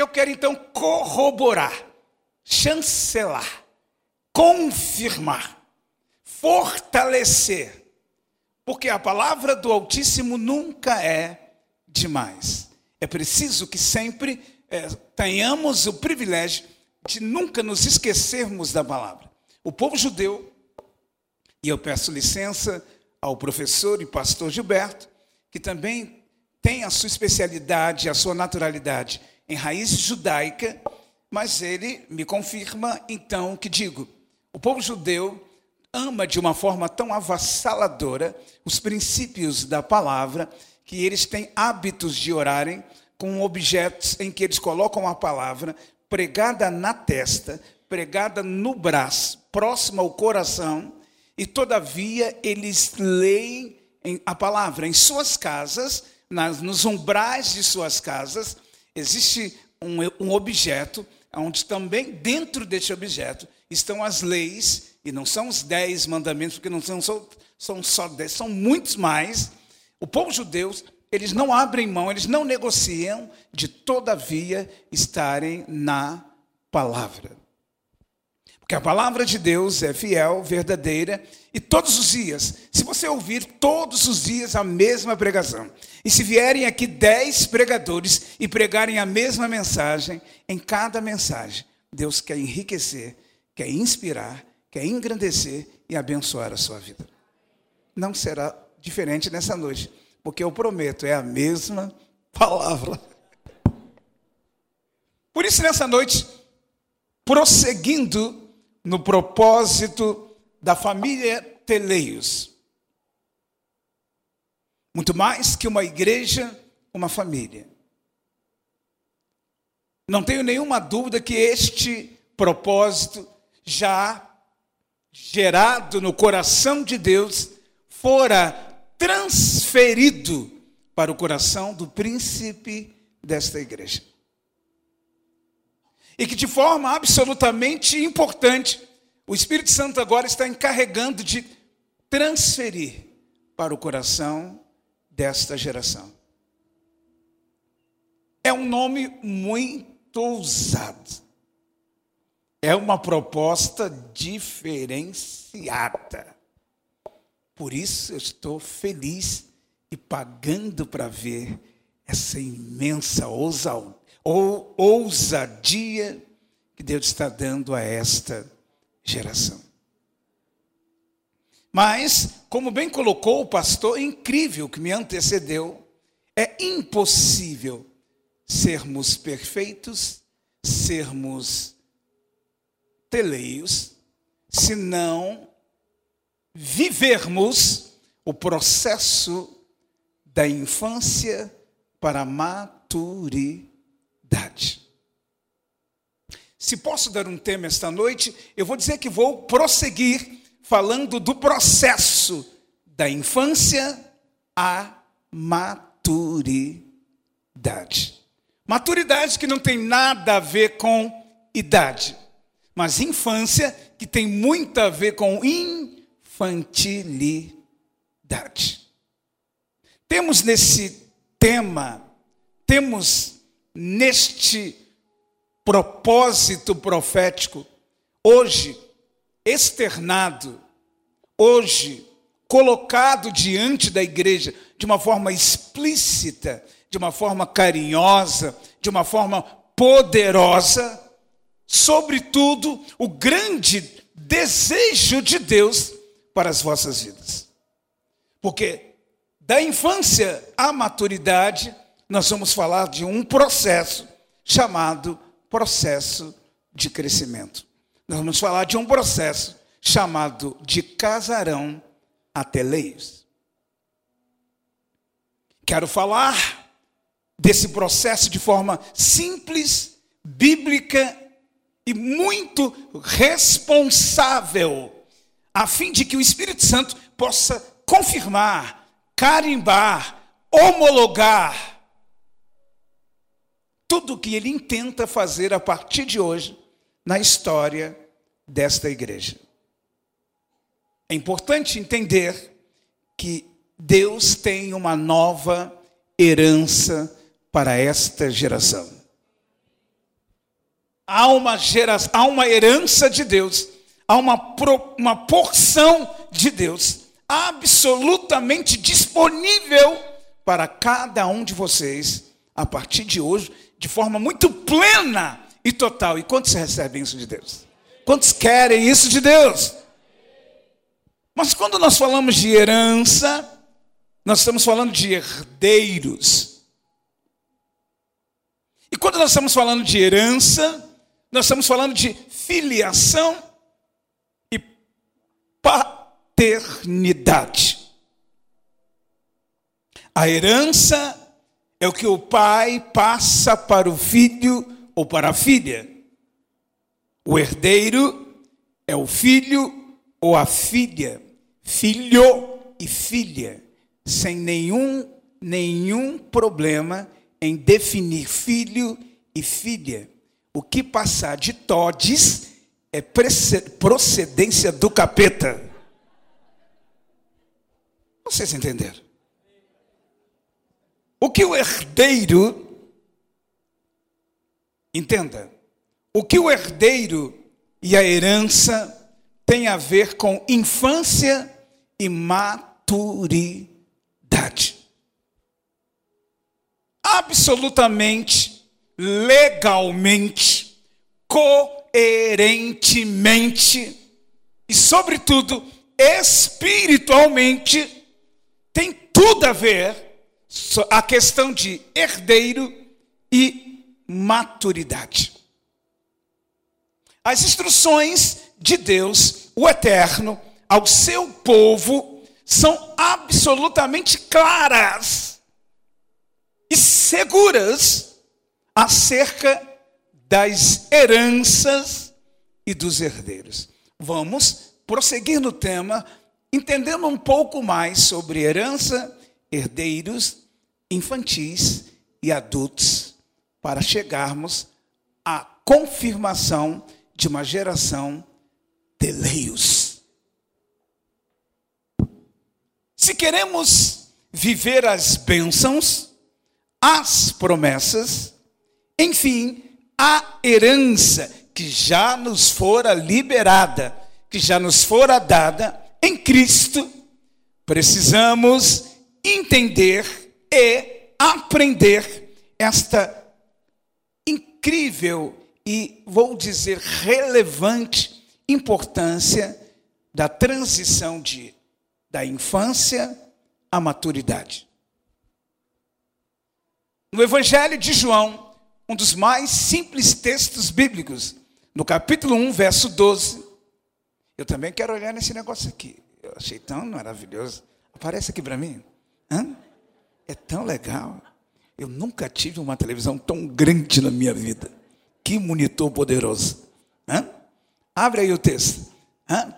Eu quero então corroborar, chancelar, confirmar, fortalecer, porque a palavra do Altíssimo nunca é demais. É preciso que sempre é, tenhamos o privilégio de nunca nos esquecermos da palavra. O povo judeu, e eu peço licença ao professor e pastor Gilberto, que também tem a sua especialidade, a sua naturalidade em raiz judaica, mas ele me confirma então que digo: o povo judeu ama de uma forma tão avassaladora os princípios da palavra que eles têm hábitos de orarem com objetos em que eles colocam a palavra pregada na testa, pregada no braço, próxima ao coração, e todavia eles leem a palavra em suas casas, nas, nos umbrais de suas casas, existe um, um objeto, onde também dentro deste objeto estão as leis, e não são os dez mandamentos, porque não são só, são só dez, são muitos mais. O povo judeu eles não abrem mão, eles não negociam de, todavia, estarem na palavra. Porque a palavra de Deus é fiel, verdadeira, e todos os dias, se você ouvir todos os dias a mesma pregação, e se vierem aqui dez pregadores e pregarem a mesma mensagem, em cada mensagem, Deus quer enriquecer, quer inspirar, quer engrandecer e abençoar a sua vida. Não será diferente nessa noite porque eu prometo, é a mesma palavra. Por isso, nessa noite, prosseguindo no propósito da família Teleios, muito mais que uma igreja, uma família. Não tenho nenhuma dúvida que este propósito, já gerado no coração de Deus, fora transferido para o coração do príncipe desta igreja. E que de forma absolutamente importante, o Espírito Santo agora está encarregando de transferir para o coração desta geração. É um nome muito ousado. É uma proposta diferenciada. Por isso eu estou feliz e pagando para ver essa imensa ousadia que Deus está dando a esta geração. Mas, como bem colocou o pastor incrível que me antecedeu, é impossível sermos perfeitos, sermos teleios, se não vivermos o processo da infância para a maturidade. Se posso dar um tema esta noite, eu vou dizer que vou prosseguir falando do processo da infância à maturidade. Maturidade que não tem nada a ver com idade, mas infância que tem muito a ver com in infantilidade. Temos nesse tema, temos neste propósito profético, hoje externado, hoje colocado diante da igreja de uma forma explícita, de uma forma carinhosa, de uma forma poderosa, sobretudo o grande desejo de Deus para as vossas vidas. Porque da infância à maturidade, nós vamos falar de um processo chamado processo de crescimento. Nós vamos falar de um processo chamado de casarão até leis. Quero falar desse processo de forma simples, bíblica e muito responsável a fim de que o Espírito Santo possa confirmar, carimbar, homologar tudo o que ele intenta fazer a partir de hoje na história desta igreja. É importante entender que Deus tem uma nova herança para esta geração. há uma, há uma herança de Deus, há uma, pro, uma porção de Deus absolutamente disponível para cada um de vocês a partir de hoje, de forma muito plena e total. E quantos recebem isso de Deus? Quantos querem isso de Deus? Mas quando nós falamos de herança, nós estamos falando de herdeiros. E quando nós estamos falando de herança, nós estamos falando de filiação e paternidade. A herança é o que o pai passa para o filho ou para a filha. O herdeiro é o filho ou a filha, filho e filha, sem nenhum nenhum problema em definir filho e filha. O que passar de todes é procedência do capeta. Vocês entenderam? O que o herdeiro, entenda, o que o herdeiro e a herança tem a ver com infância e maturidade. Absolutamente, legalmente, coerentemente e, sobretudo, espiritualmente, tem tudo a ver a questão de herdeiro e maturidade. As instruções de Deus, o Eterno, ao seu povo são absolutamente claras e seguras acerca das heranças e dos herdeiros. Vamos prosseguir no tema, entendendo um pouco mais sobre herança, herdeiros infantis e adultos para chegarmos à confirmação de uma geração de leios. Se queremos viver as bênçãos, as promessas, enfim, a herança que já nos fora liberada, que já nos fora dada em Cristo, precisamos entender e aprender esta incrível e, vou dizer, relevante importância da transição de, da infância à maturidade. No Evangelho de João, um dos mais simples textos bíblicos, no capítulo 1, verso 12, eu também quero olhar nesse negócio aqui. Eu achei tão maravilhoso. Aparece aqui para mim. Hã? É tão legal. Eu nunca tive uma televisão tão grande na minha vida. Que monitor poderoso. Hã? Abre aí o texto. Hã?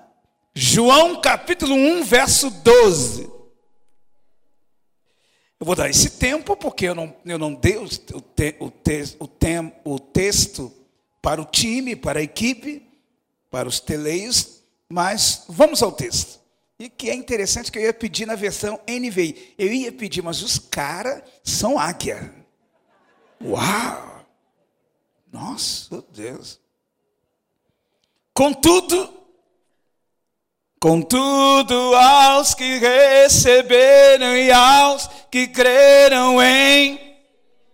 João capítulo 1, verso 12. Eu vou dar esse tempo porque eu não, eu não dei o, te, o, te, o, tem, o texto para o time, para a equipe, para os teleios, mas vamos ao texto. E que é interessante que eu ia pedir na versão NVI. Eu ia pedir, mas os caras são águia. Uau! Nossa, Deus. Contudo, contudo, aos que receberam e aos que creram em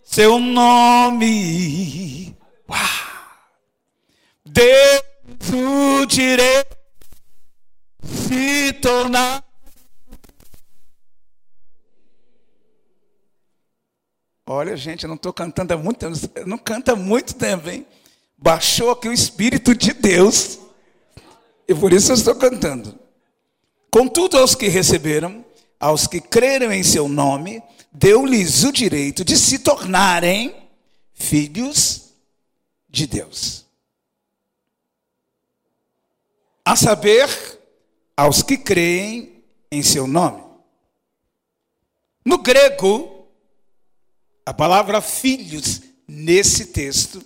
seu nome, uau, Deus o direito se tornar. Olha, gente, eu não estou cantando há muito tempo, não canta há muito tempo, hein? Baixou aqui o Espírito de Deus, e por isso eu estou cantando. Contudo, aos que receberam, aos que creram em seu nome, deu-lhes o direito de se tornarem filhos de Deus. A saber, aos que creem em seu nome. No grego, a palavra filhos nesse texto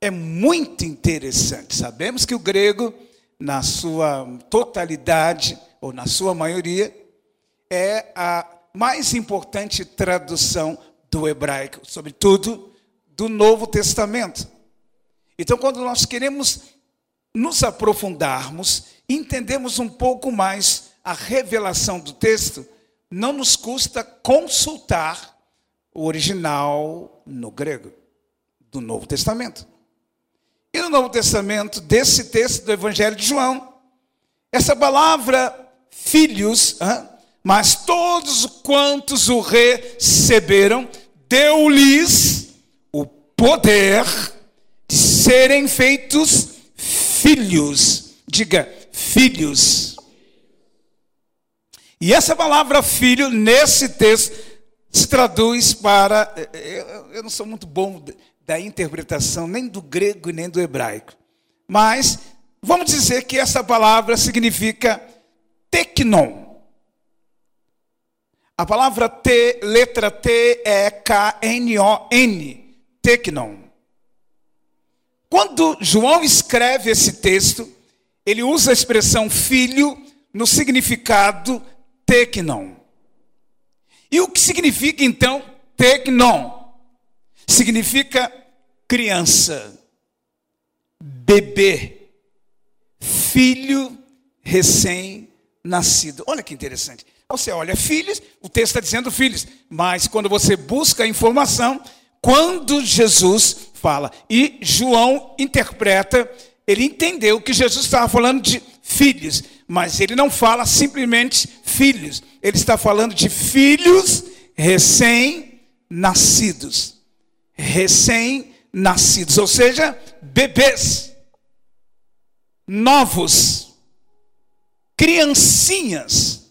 é muito interessante. Sabemos que o grego, na sua totalidade, ou na sua maioria, é a mais importante tradução do hebraico, sobretudo do Novo Testamento. Então, quando nós queremos nos aprofundarmos, entendemos um pouco mais a revelação do texto, não nos custa consultar o original no grego do Novo Testamento. E no Novo Testamento, desse texto do Evangelho de João, essa palavra filhos, mas todos quantos o receberam, deu-lhes o poder de serem feitos filhos. Diga, filhos. E essa palavra filho, nesse texto, se traduz para. Eu, eu não sou muito bom da interpretação, nem do grego nem do hebraico. Mas vamos dizer que essa palavra significa tecnon. A palavra T, letra T é K-N-O-N, tecnon. Quando João escreve esse texto, ele usa a expressão filho no significado tecnon. E o que significa então tecnon? Significa criança, bebê, filho recém-nascido. Olha que interessante. Você olha filhos, o texto está dizendo filhos, mas quando você busca a informação, quando Jesus fala, e João interpreta, ele entendeu que Jesus estava falando de filhos, mas ele não fala simplesmente filhos, ele está falando de filhos recém-nascidos. Recém-nascidos, ou seja, bebês, novos, criancinhas.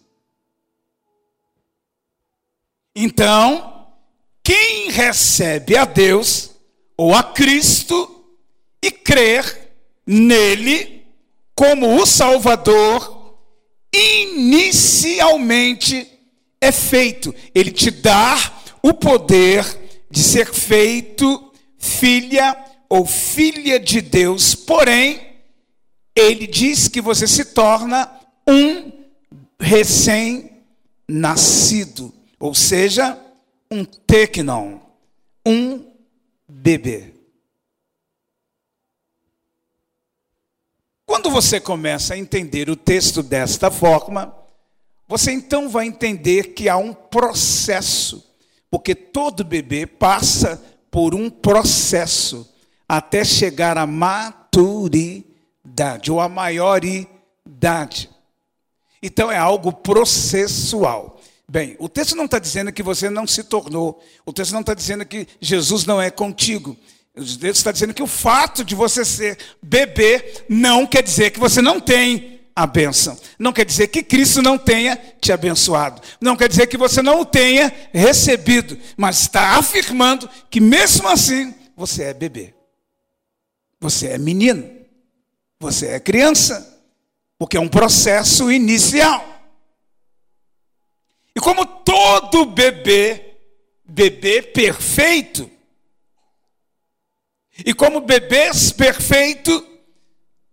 Então, quem recebe a Deus ou a Cristo e crer nele como o Salvador, inicialmente é feito. Ele te dá o poder de ser feito filha ou filha de Deus, porém, ele diz que você se torna um recém-nascido, ou seja, um tecnon, um bebê. Quando você começa a entender o texto desta forma, você então vai entender que há um processo, porque todo bebê passa por um processo até chegar à maturidade ou à maioridade. Então é algo processual. Bem, o texto não está dizendo que você não se tornou, o texto não está dizendo que Jesus não é contigo. Texto está dizendo que o fato de você ser bebê não quer dizer que você não tem a bênção. Não quer dizer que Cristo não tenha te abençoado. Não quer dizer que você não o tenha recebido. Mas está afirmando que mesmo assim você é bebê. Você é menino. Você é criança. Porque é um processo inicial. E como todo bebê, bebê perfeito, e como bebês perfeitos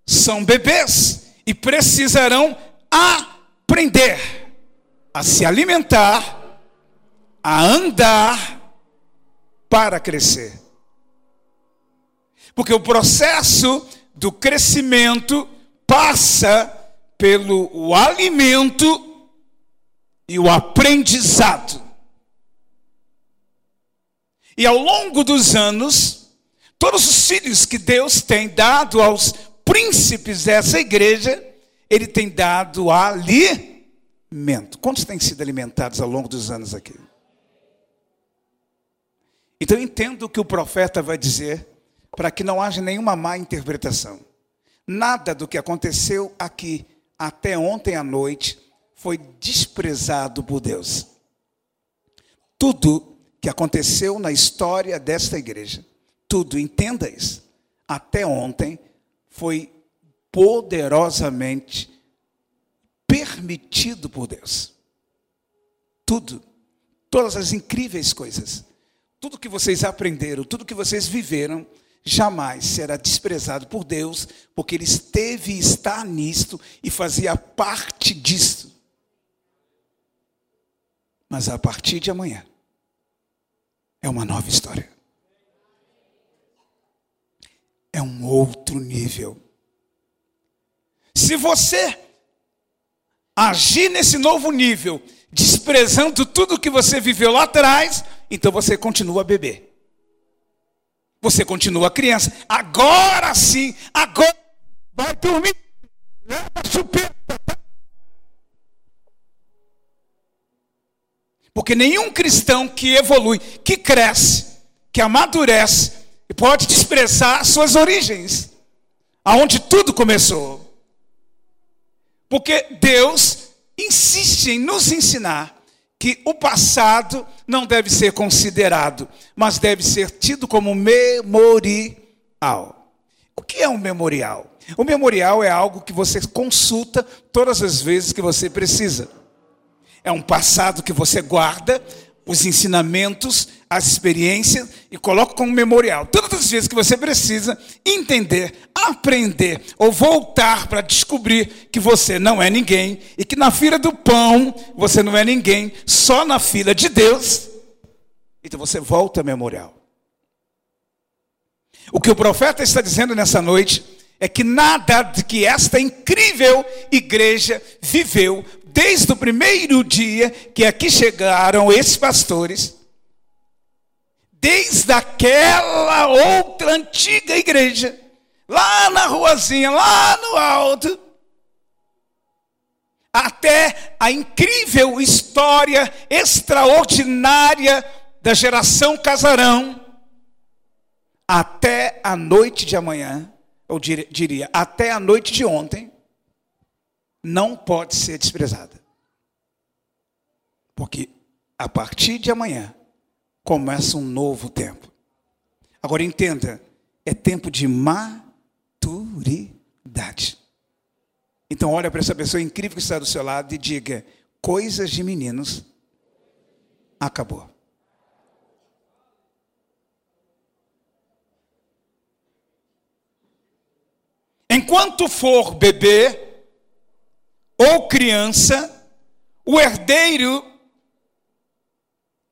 são bebês, e precisarão aprender a se alimentar, a andar para crescer. Porque o processo do crescimento passa pelo alimento e o aprendizado. E ao longo dos anos, todos os filhos que Deus tem dado aos príncipes dessa igreja, ele tem dado alimento. Quantos têm sido alimentados ao longo dos anos aqui? Então entendo o que o profeta vai dizer, para que não haja nenhuma má interpretação. Nada do que aconteceu aqui até ontem à noite foi desprezado por Deus. Tudo que aconteceu na história desta igreja, tudo, entenda isso, até ontem foi poderosamente permitido por Deus. Tudo, todas as incríveis coisas, tudo que vocês aprenderam, tudo que vocês viveram, jamais será desprezado por Deus, porque Ele esteve e está nisto e fazia parte disto. Mas a partir de amanhã, é uma nova história. É um outro nível. Se você agir nesse novo nível, desprezando tudo que você viveu lá atrás, então você continua bebê. Você continua criança. Agora sim, agora vai dormir. Chupeta. Porque nenhum cristão que evolui, que cresce, que amadurece, pode desprezar suas origens, aonde tudo começou. Porque Deus insiste em nos ensinar que o passado não deve ser considerado, mas deve ser tido como memorial. O que é um memorial? O memorial é algo que você consulta todas as vezes que você precisa. É um passado que você guarda, os ensinamentos, as experiências e coloca como memorial. Todas as vezes que você precisa entender, aprender ou voltar para descobrir que você não é ninguém e que na fila do pão você não é ninguém, só na fila de Deus. Então você volta ao memorial. O que o profeta está dizendo nessa noite é que nada de que esta incrível igreja viveu desde o primeiro dia que aqui chegaram esses pastores, desde aquela outra antiga igreja, lá na ruazinha, lá no alto, até a incrível história extraordinária da geração casarão, até a noite de amanhã, eu diria, até a noite de ontem, não pode ser desprezada. Porque a partir de amanhã começa um novo tempo. Agora entenda, é tempo de maturidade. Então olha para essa pessoa incrível que está do seu lado e diga: coisas de meninos acabou. Enquanto for bebê, ou criança, o herdeiro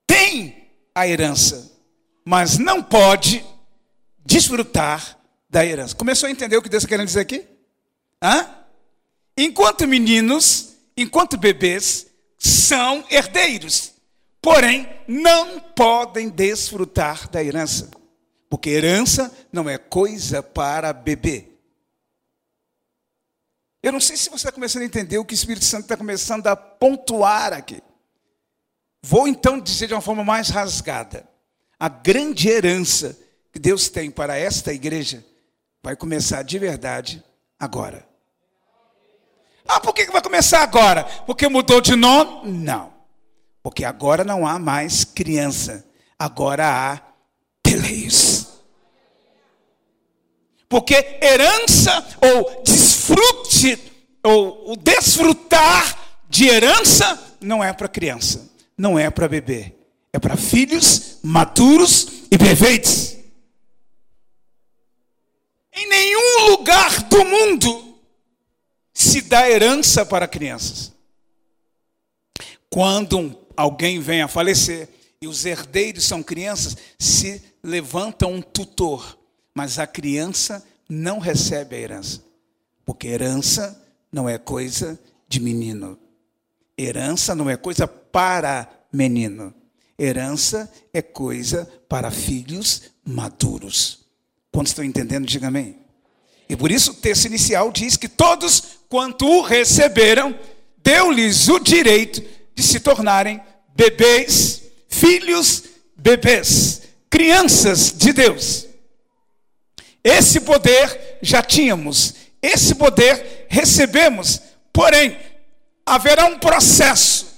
tem a herança, mas não pode desfrutar da herança. Começou a entender o que Deus está querendo dizer aqui? Hã? Enquanto meninos, enquanto bebês, são herdeiros, porém não podem desfrutar da herança, porque herança não é coisa para bebê. Eu não sei se você está começando a entender o que o Espírito Santo está começando a pontuar aqui. Vou então dizer de uma forma mais rasgada. A grande herança que Deus tem para esta igreja vai começar de verdade agora. Ah, por que vai começar agora? Porque mudou de nome? Não. Porque agora não há mais criança. Agora há teleios. Porque herança ou desfrute, ou o desfrutar de herança não é para criança, não é para bebê, é para filhos maduros e perfeitos. Em nenhum lugar do mundo se dá herança para crianças. Quando alguém vem a falecer e os herdeiros são crianças, se levanta um tutor mas a criança não recebe a herança, porque herança não é coisa de menino. Herança não é coisa para menino. Herança é coisa para filhos maduros. Quando estão entendendo, diga amém. E por isso o texto inicial diz que todos quanto o receberam, deu-lhes o direito de se tornarem bebês, filhos, bebês, crianças de Deus. Esse poder já tínhamos, esse poder recebemos, porém, haverá um processo,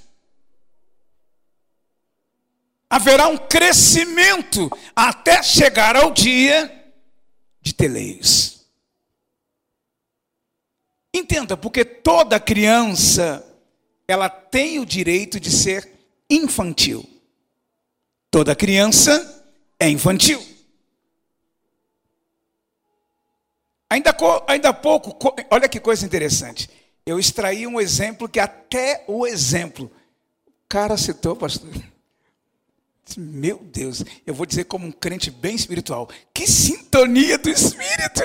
haverá um crescimento até chegar ao dia de teleios. Entenda, porque toda criança, ela tem o direito de ser infantil. Toda criança é infantil. Ainda, ainda há pouco, olha que coisa interessante. Eu extraí um exemplo que até o exemplo. O cara citou, pastor. Meu Deus, eu vou dizer como um crente bem espiritual: que sintonia do Espírito!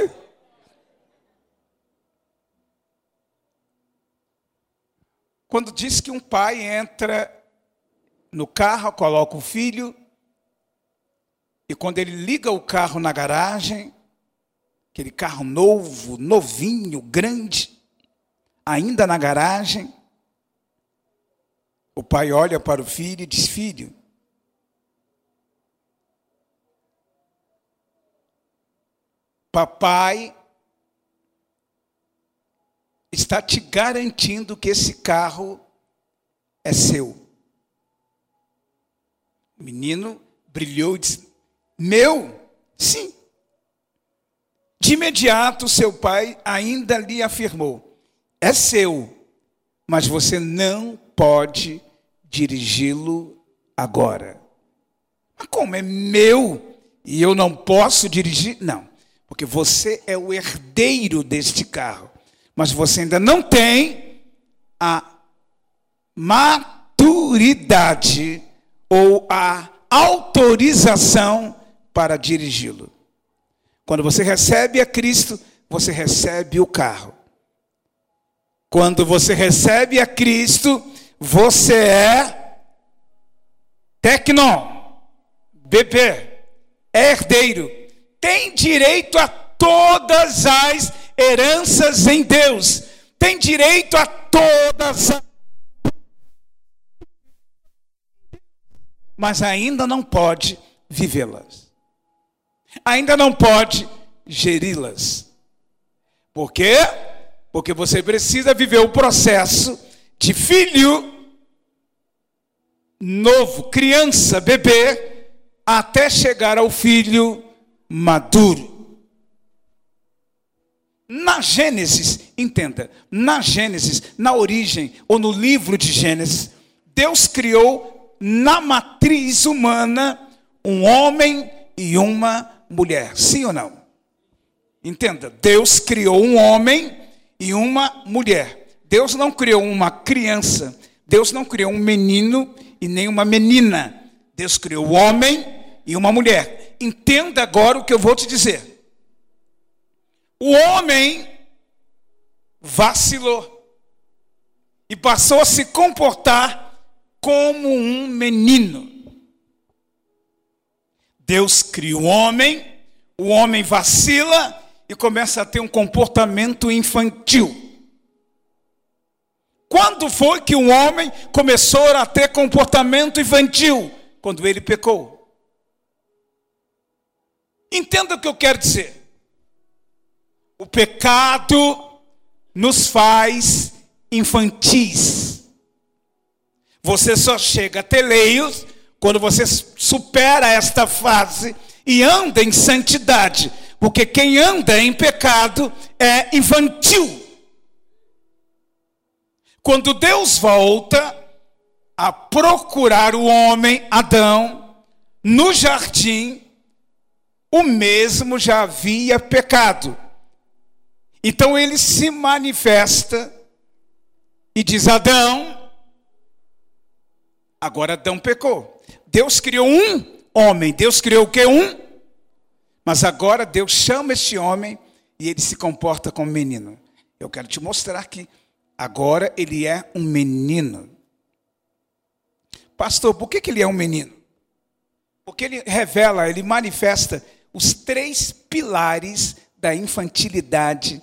Quando diz que um pai entra no carro, coloca o filho, e quando ele liga o carro na garagem, aquele carro novo, novinho, grande, ainda na garagem, o pai olha para o filho e diz: Filho, papai está te garantindo que esse carro é seu. O menino brilhou e disse: Meu? Sim. De imediato, seu pai ainda lhe afirmou: É seu, mas você não pode dirigi-lo agora. Mas como é meu e eu não posso dirigir? Não, porque você é o herdeiro deste carro mas você ainda não tem a maturidade ou a autorização para dirigi-lo. Quando você recebe a Cristo, você recebe o carro. Quando você recebe a Cristo, você é tecno, bebê, é herdeiro, tem direito a todas as heranças em Deus, tem direito a todas as. Mas ainda não pode vivê-las. Ainda não pode geri-las. Por quê? Porque você precisa viver o processo de filho novo, criança, bebê, até chegar ao filho maduro. Na Gênesis, entenda, na Gênesis, na origem ou no livro de Gênesis, Deus criou na matriz humana um homem e uma mulher. Sim ou não? Entenda, Deus criou um homem e uma mulher. Deus não criou uma criança, Deus não criou um menino e nem uma menina. Deus criou um homem e uma mulher. Entenda agora o que eu vou te dizer. O homem vacilou e passou a se comportar como um menino. Deus cria o homem, o homem vacila e começa a ter um comportamento infantil. Quando foi que um homem começou a ter comportamento infantil? Quando ele pecou. Entenda o que eu quero dizer. O pecado nos faz infantis. Você só chega a ter leios quando você supera esta fase e anda em santidade. Porque quem anda em pecado é infantil. Quando Deus volta a procurar o homem, Adão, no jardim, o mesmo já havia pecado. Então ele se manifesta e diz: Adão, agora Adão pecou. Deus criou um homem, Deus criou o que? Um. Mas agora Deus chama este homem e ele se comporta como menino. Eu quero te mostrar que agora ele é um menino. Pastor, por que, que ele é um menino? Porque ele revela, ele manifesta os três pilares da infantilidade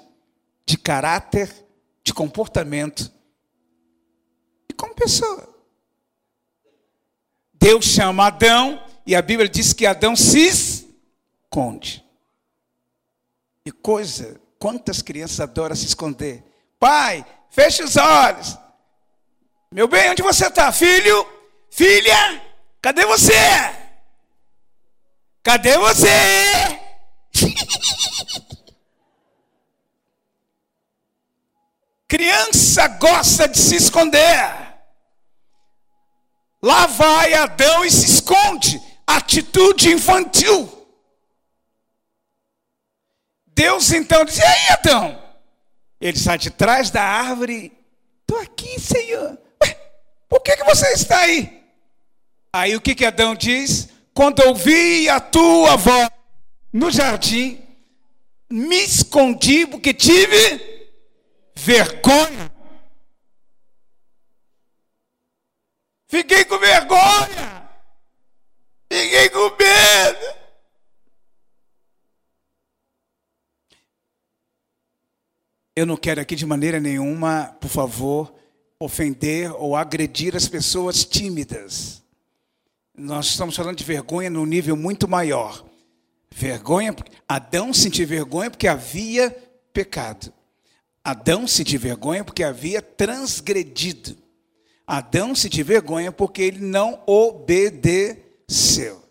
de caráter, de comportamento e como pessoa. Deus chama Adão e a Bíblia diz que Adão se esconde. E coisa, quantas crianças adoram se esconder? Pai, feche os olhos. Meu bem, onde você está? Filho? Filha? Cadê você? Cadê você? Criança gosta de se esconder. Lá vai Adão e se esconde. Atitude infantil. Deus então diz: E aí, Adão? Ele sai de trás da árvore. Estou aqui, Senhor. Ué, por que, que você está aí? Aí o que, que Adão diz? Quando ouvi a tua voz no jardim, me escondi porque tive vergonha. Fiquei com vergonha. Fiquei com medo. Eu não quero aqui de maneira nenhuma, por favor, ofender ou agredir as pessoas tímidas. Nós estamos falando de vergonha num nível muito maior. Vergonha, Adão sentiu vergonha porque havia pecado. Adão sentiu vergonha porque havia transgredido. Adão sentiu vergonha porque ele não obedeceu.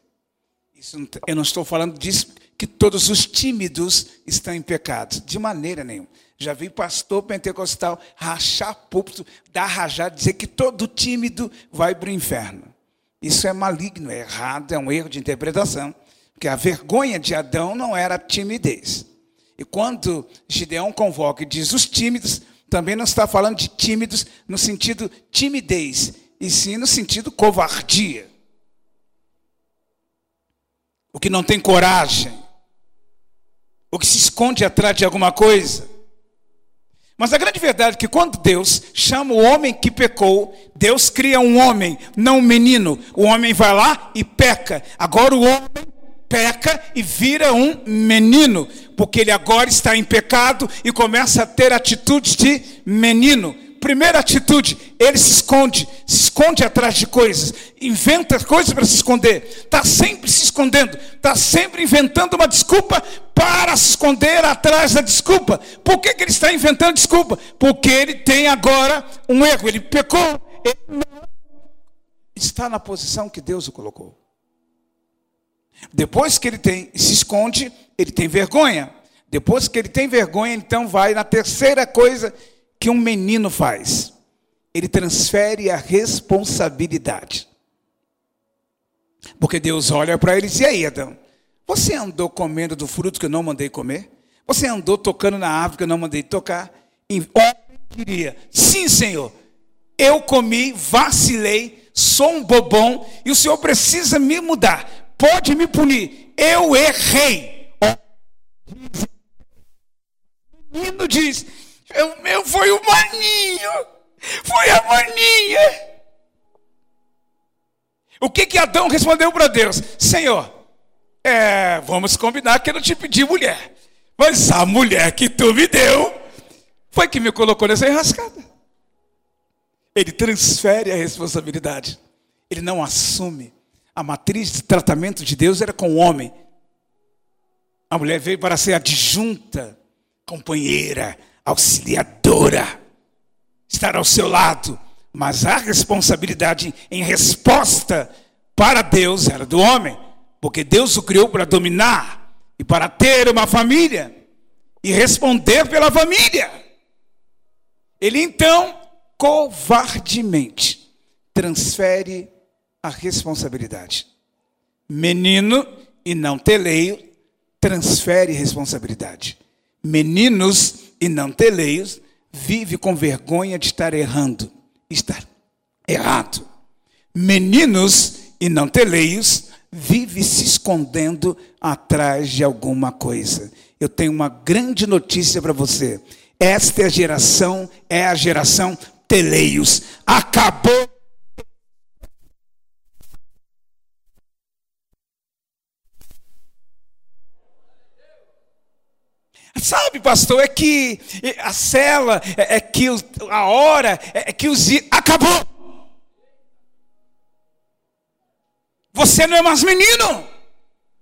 Isso, eu não estou falando disso que todos os tímidos estão em pecado, de maneira nenhuma. Já vi pastor pentecostal rachar púlpito, dar rajada, dizer que todo tímido vai para o inferno. Isso é maligno, é errado, é um erro de interpretação. Porque a vergonha de Adão não era timidez. E quando Gideão convoca e diz os tímidos, também não está falando de tímidos no sentido timidez, e sim no sentido covardia. O que não tem coragem, o que se esconde atrás de alguma coisa. Mas a grande verdade é que quando Deus chama o homem que pecou, Deus cria um homem, não um menino. O homem vai lá e peca. Agora o homem peca e vira um menino, porque ele agora está em pecado e começa a ter atitudes de menino. Primeira atitude, ele se esconde, se esconde atrás de coisas, inventa coisas para se esconder, está sempre se escondendo, está sempre inventando uma desculpa para se esconder atrás da desculpa. Por que, que ele está inventando desculpa? Porque ele tem agora um erro, ele pecou, ele não está na posição que Deus o colocou. Depois que ele tem, se esconde, ele tem vergonha. Depois que ele tem vergonha, então vai na terceira coisa que um menino faz? Ele transfere a responsabilidade. Porque Deus olha para ele e diz: E aí, Adão? Você andou comendo do fruto que eu não mandei comer? Você andou tocando na árvore que eu não mandei tocar? E homem diria: Sim, Senhor. Eu comi, vacilei, sou um bobão e o Senhor precisa me mudar. Pode me punir. Eu errei. O menino diz: o meu foi o maninho. Foi a maninha. O que que Adão respondeu para Deus? Senhor, é, vamos combinar que eu não te pedi mulher. Mas a mulher que tu me deu foi que me colocou nessa enrascada. Ele transfere a responsabilidade. Ele não assume. A matriz de tratamento de Deus era com o homem. A mulher veio para ser adjunta, companheira, auxiliadora, estar ao seu lado, mas a responsabilidade em resposta para Deus era do homem, porque Deus o criou para dominar e para ter uma família e responder pela família. Ele então covardemente transfere a responsabilidade. Menino e não teleio transfere responsabilidade. Meninos e não teleios, vive com vergonha de estar errando, estar errado. Meninos e não teleios, vive se escondendo atrás de alguma coisa. Eu tenho uma grande notícia para você. Esta é geração, é a geração teleios. Acabou Sabe, pastor, é que a cela, é, é que a hora, é, é que os. Acabou! Você não é mais menino,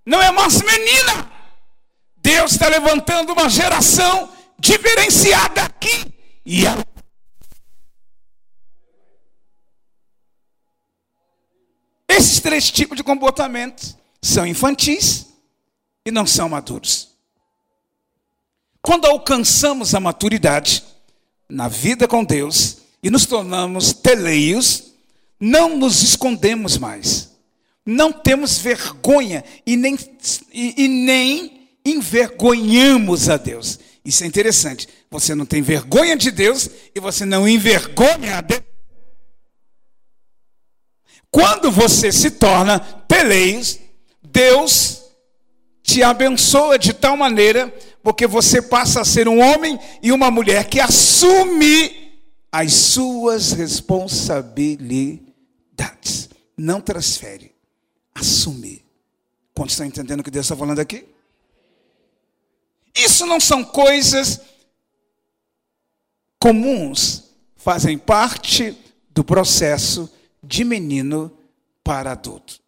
não é mais menina. Deus está levantando uma geração diferenciada aqui. E ela. Esses três tipos de comportamento são infantis e não são maduros. Quando alcançamos a maturidade na vida com Deus e nos tornamos teleios, não nos escondemos mais. Não temos vergonha e nem, e, e nem envergonhamos a Deus. Isso é interessante. Você não tem vergonha de Deus e você não envergonha a Deus. Quando você se torna teleios, Deus te abençoa de tal maneira, porque você passa a ser um homem e uma mulher que assume as suas responsabilidades. Não transfere, assume. Quantos estão entendendo o que Deus está falando aqui? Isso não são coisas comuns, fazem parte do processo de menino para adulto.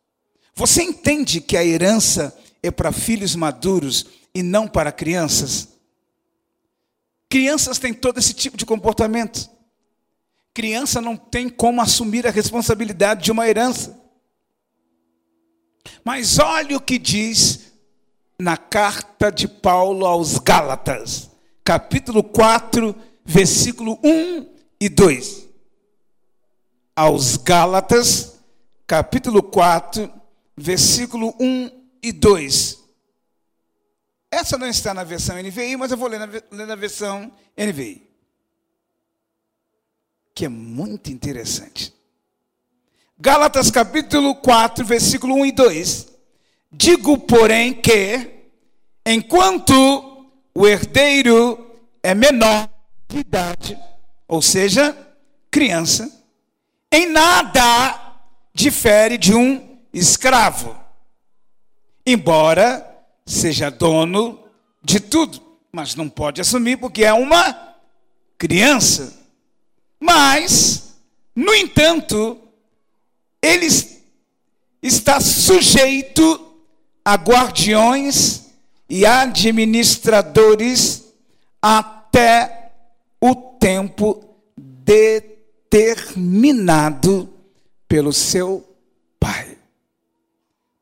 Você entende que a herança é para filhos maduros e não para crianças? Crianças têm todo esse tipo de comportamento. Criança não tem como assumir a responsabilidade de uma herança. Mas olha o que diz na carta de Paulo aos Gálatas, capítulo 4, versículo 1 e 2. Aos Gálatas, capítulo 4, versículo 1 e 2. Essa não está na versão NVI, mas eu vou ler na, ler na versão NVI. Que é muito interessante. Gálatas capítulo 4, versículo 1 e 2. Digo, porém, que enquanto o herdeiro é menor de idade, ou seja, criança, em nada difere de um escravo, embora seja dono de tudo, mas não pode assumir porque é uma criança. Mas, no entanto, ele está sujeito a guardiões e administradores até o tempo determinado pelo seu pai.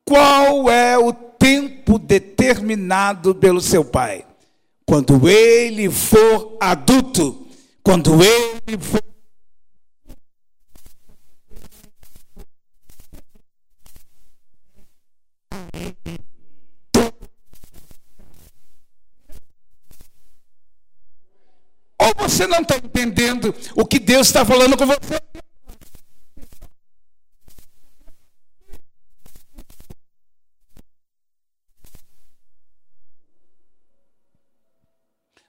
Qual é o tempo determinado pelo seu pai? Quando ele for adulto, quando ele for Ou você não está entendendo o que Deus está falando com você?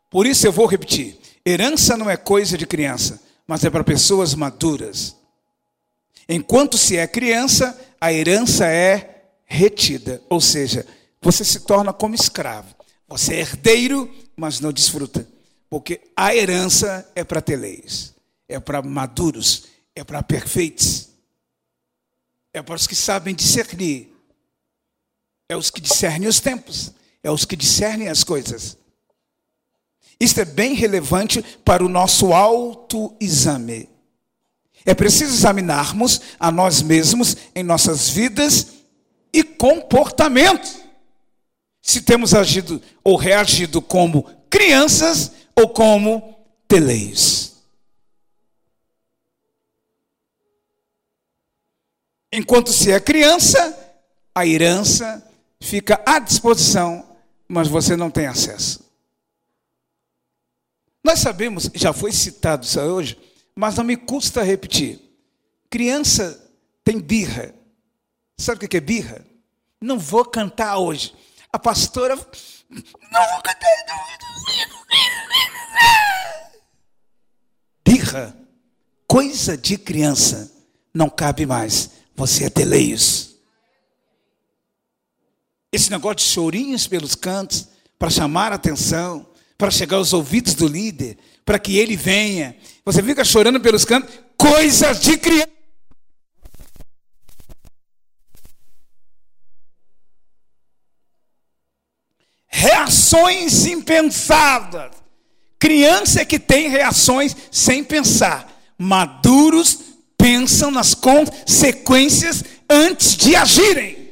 Por isso eu vou repetir: herança não é coisa de criança, mas é para pessoas maduras. Enquanto se é criança, a herança é retida, ou seja, você se torna como escravo. Você é herdeiro, mas não desfruta. Porque a herança é para teleis, é para maduros, é para perfeitos, é para os que sabem discernir, é os que discernem os tempos, é os que discernem as coisas. Isto é bem relevante para o nosso autoexame. É preciso examinarmos a nós mesmos em nossas vidas e comportamentos. Se temos agido ou reagido como crianças ou como teleios. Enquanto se é criança, a herança fica à disposição, mas você não tem acesso. Nós sabemos, já foi citado isso hoje, mas não me custa repetir. Criança tem birra. Sabe o que é birra? Não vou cantar hoje. A pastora. Não vou cantar. Birra, coisa de criança, não cabe mais. Você é teleios. Esse negócio de chorinhos pelos cantos, para chamar a atenção, para chegar aos ouvidos do líder, para que ele venha. Você fica chorando pelos cantos, coisas de criança. Reações impensadas. Criança é que tem reações sem pensar. Maduros pensam nas consequências antes de agirem.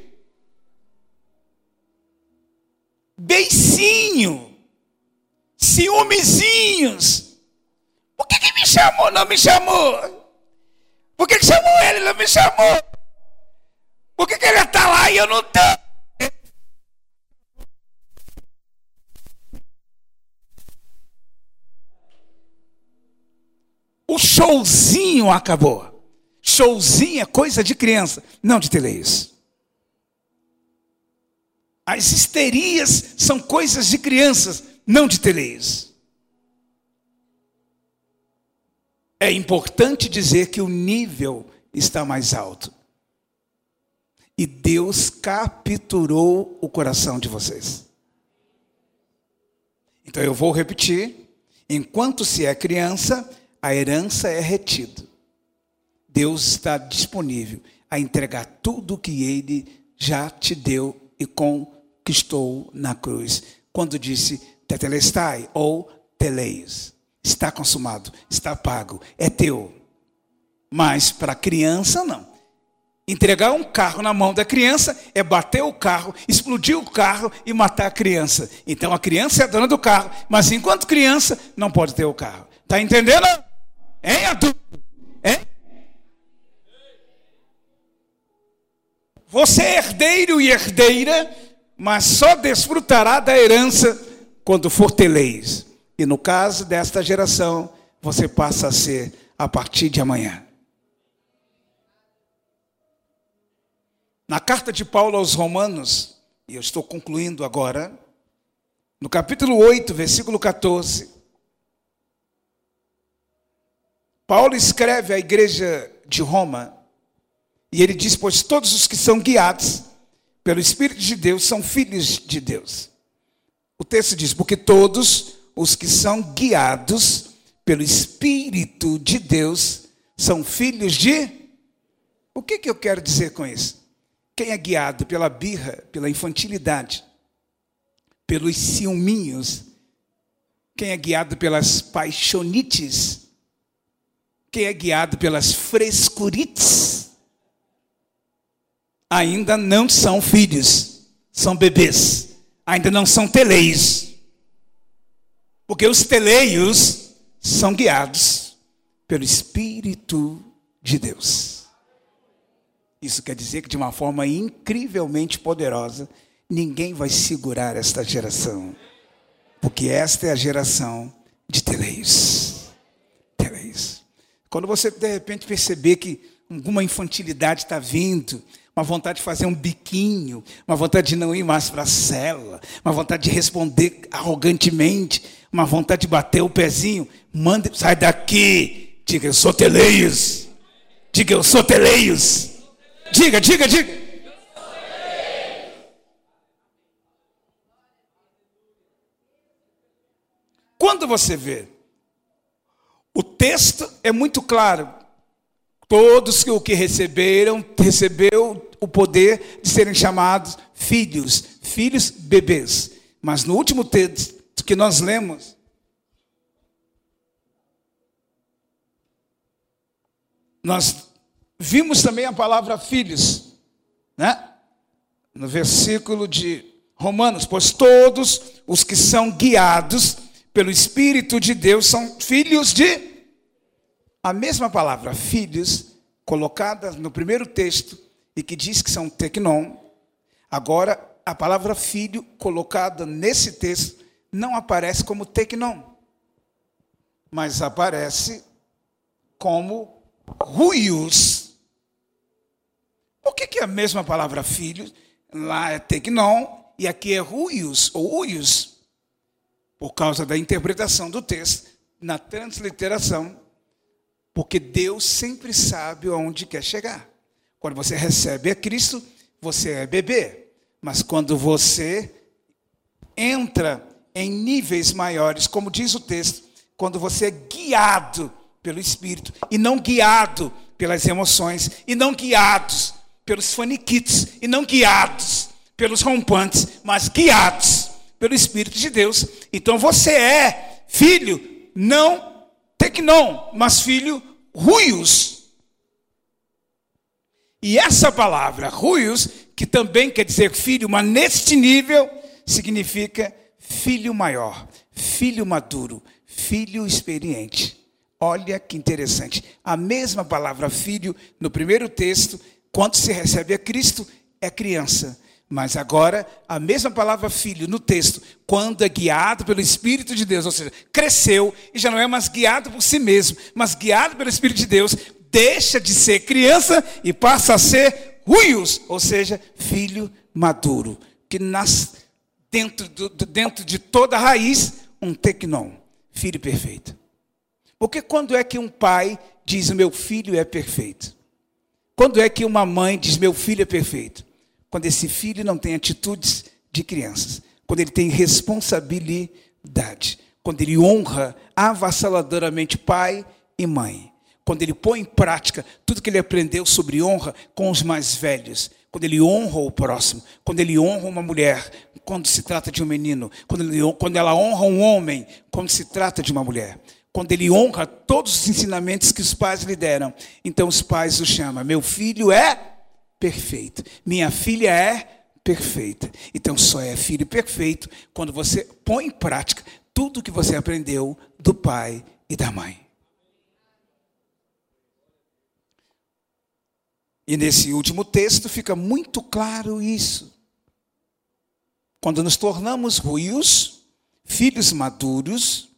Beicinho ciúmezinhos. Por que, que me chamou? Não me chamou. Por que, que chamou ele? Não me chamou. Por que, que ele está lá e eu não estou? O showzinho acabou. showzinho é coisa de criança, não de teleios. As histerias são coisas de crianças, não de teleios. É importante dizer que o nível está mais alto. E Deus capturou o coração de vocês. Então eu vou repetir: enquanto se é criança, a herança é retida. Deus está disponível a entregar tudo o que Ele já te deu e conquistou na cruz. Quando disse tetelestai ou teleios, está consumado, está pago, é teu. Mas para a criança, não. Entregar um carro na mão da criança é bater o carro, explodir o carro e matar a criança. Então a criança é dona do carro, mas enquanto criança não pode ter o carro. Tá entendendo? Hein, adulto? Hein? Você é herdeiro e herdeira, mas só desfrutará da herança quando for ter leis. E no caso desta geração, você passa a ser a partir de amanhã. Na carta de Paulo aos Romanos, e eu estou concluindo agora, no capítulo 8, versículo 14, Paulo escreve à igreja de Roma, e ele diz: Pois todos os que são guiados pelo Espírito de Deus são filhos de Deus. O texto diz: Porque todos os que são guiados pelo Espírito de Deus são filhos de. O que, que eu quero dizer com isso? Quem é guiado pela birra, pela infantilidade, pelos ciúminhos, quem é guiado pelas paixonites, quem é guiado pelas frescurites, ainda não são filhos, são bebês, ainda não são teleios. Porque os teleios são guiados pelo Espírito de Deus. Isso quer dizer que de uma forma incrivelmente poderosa, ninguém vai segurar esta geração. Porque esta é a geração de teleios. Quando você de repente perceber que alguma infantilidade está vindo, uma vontade de fazer um biquinho, uma vontade de não ir mais para a cela, uma vontade de responder arrogantemente, uma vontade de bater o pezinho, manda, sai daqui, diga eu sou teleios, diga eu sou teleios. Diga, diga, diga. Quando você vê, texto é muito claro. Todos que o que receberam, recebeu o poder de serem chamados filhos, filhos bebês. Mas no último texto que nós lemos, nós Vimos também a palavra filhos, né? No versículo de Romanos, pois todos os que são guiados pelo Espírito de Deus são filhos de. A mesma palavra, filhos, colocada no primeiro texto e que diz que são tecnon, agora a palavra filho colocada nesse texto não aparece como tecnon, mas aparece como ruios por que, que a mesma palavra filho lá é tecnon e aqui é ruios ou uios? Por causa da interpretação do texto, na transliteração, porque Deus sempre sabe aonde quer chegar. Quando você recebe a Cristo, você é bebê. Mas quando você entra em níveis maiores, como diz o texto, quando você é guiado pelo Espírito e não guiado pelas emoções e não guiados pelos faniquitos e não guiados pelos rompantes, mas guiados pelo Espírito de Deus. Então você é filho, não tecnon, mas filho ruios. E essa palavra, ruios, que também quer dizer filho, mas neste nível, significa filho maior, filho maduro, filho experiente. Olha que interessante. A mesma palavra filho no primeiro texto quando se recebe a Cristo, é criança. Mas agora, a mesma palavra filho no texto, quando é guiado pelo Espírito de Deus, ou seja, cresceu e já não é mais guiado por si mesmo, mas guiado pelo Espírito de Deus, deixa de ser criança e passa a ser ruios, ou seja, filho maduro, que nasce dentro, do, dentro de toda a raiz um tecnon, filho perfeito. Porque quando é que um pai diz: Meu filho é perfeito? Quando é que uma mãe diz: Meu filho é perfeito? Quando esse filho não tem atitudes de crianças, quando ele tem responsabilidade, quando ele honra avassaladoramente pai e mãe, quando ele põe em prática tudo que ele aprendeu sobre honra com os mais velhos, quando ele honra o próximo, quando ele honra uma mulher, quando se trata de um menino, quando, ele, quando ela honra um homem, quando se trata de uma mulher, quando ele honra todos os ensinamentos que os pais lhe deram, então os pais o chamam: meu filho é perfeito, minha filha é perfeita. Então só é filho perfeito quando você põe em prática tudo o que você aprendeu do pai e da mãe. E nesse último texto fica muito claro isso. Quando nos tornamos ruios, filhos maduros,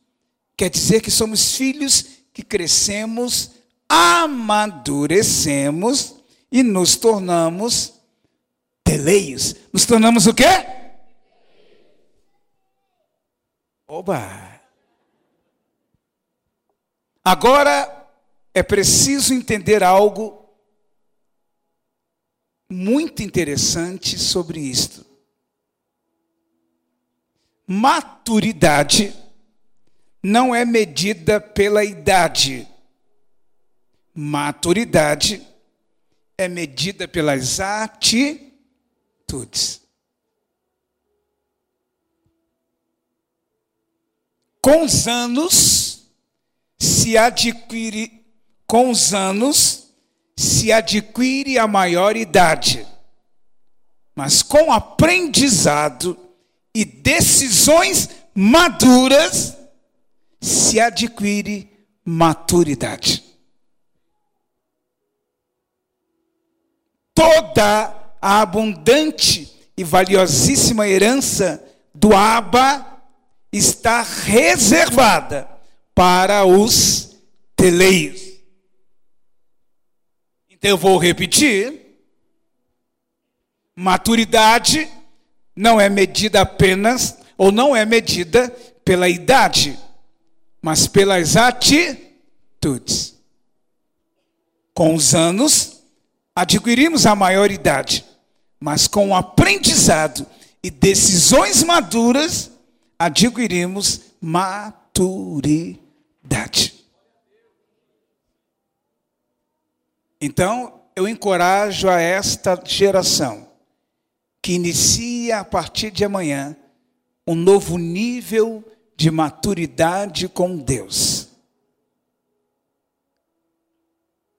quer dizer que somos filhos que crescemos, amadurecemos e nos tornamos teleios. Nos tornamos o quê? Oba! Agora é preciso entender algo muito interessante sobre isto. Maturidade não é medida pela idade. Maturidade é medida pelas atitudes. Com os anos se adquire com os anos se adquire a maior idade, mas com aprendizado e decisões maduras se adquire maturidade. Toda a abundante e valiosíssima herança do Abba está reservada para os teleios. Eu vou repetir. Maturidade não é medida apenas, ou não é medida pela idade, mas pelas atitudes. Com os anos, adquirimos a maioridade, mas com o aprendizado e decisões maduras, adquirimos maturidade. Então, eu encorajo a esta geração que inicia a partir de amanhã um novo nível de maturidade com Deus.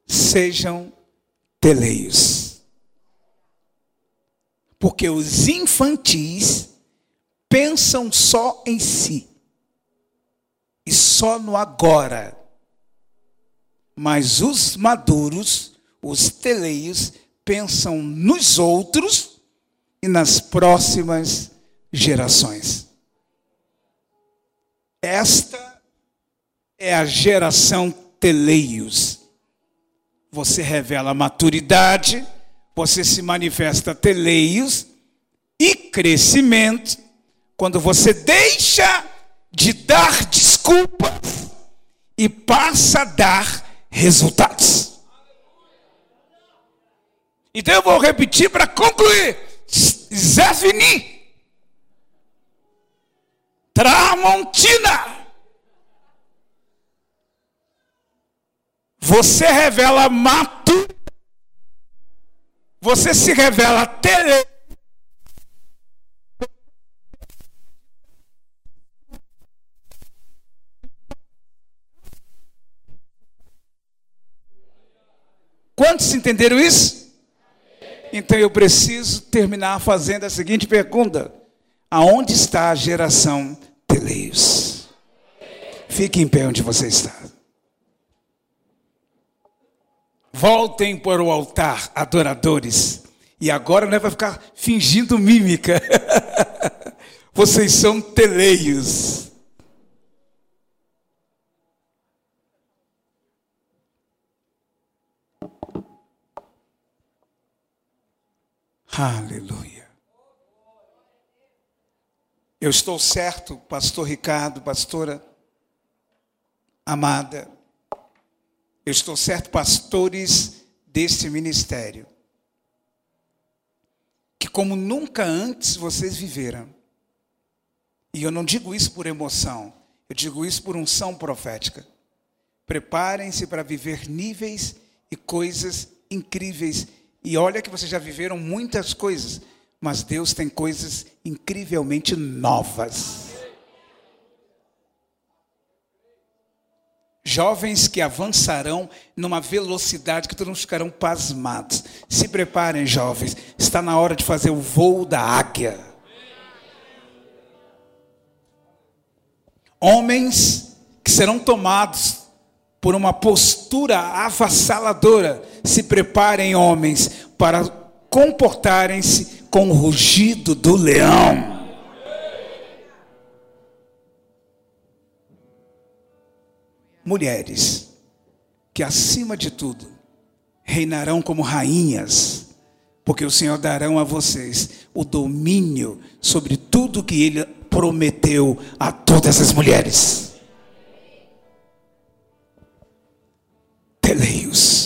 Sejam teleios. Porque os infantis pensam só em si e só no agora. Mas os maduros os teleios pensam nos outros e nas próximas gerações. Esta é a geração teleios. Você revela maturidade, você se manifesta teleios e crescimento quando você deixa de dar desculpas e passa a dar resultados. Então eu vou repetir para concluir. Zefini. Tramontina. Você revela mato. Você se revela tele. Quantos entenderam isso? Então eu preciso terminar fazendo a seguinte pergunta: Aonde está a geração Teleios? Fique em pé onde você está. Voltem para o altar, adoradores. E agora não é para ficar fingindo mímica. Vocês são teleios. Aleluia. Eu estou certo, pastor Ricardo, pastora amada, eu estou certo, pastores deste ministério. Que como nunca antes vocês viveram. E eu não digo isso por emoção, eu digo isso por unção profética. Preparem-se para viver níveis e coisas incríveis. E olha que vocês já viveram muitas coisas, mas Deus tem coisas incrivelmente novas. Jovens que avançarão numa velocidade que todos ficarão pasmados. Se preparem, jovens, está na hora de fazer o voo da águia. Homens que serão tomados por uma postura avassaladora. Se preparem, homens, para comportarem-se com o rugido do leão. Mulheres que, acima de tudo, reinarão como rainhas, porque o Senhor darão a vocês o domínio sobre tudo que Ele prometeu a todas as mulheres. Teleios.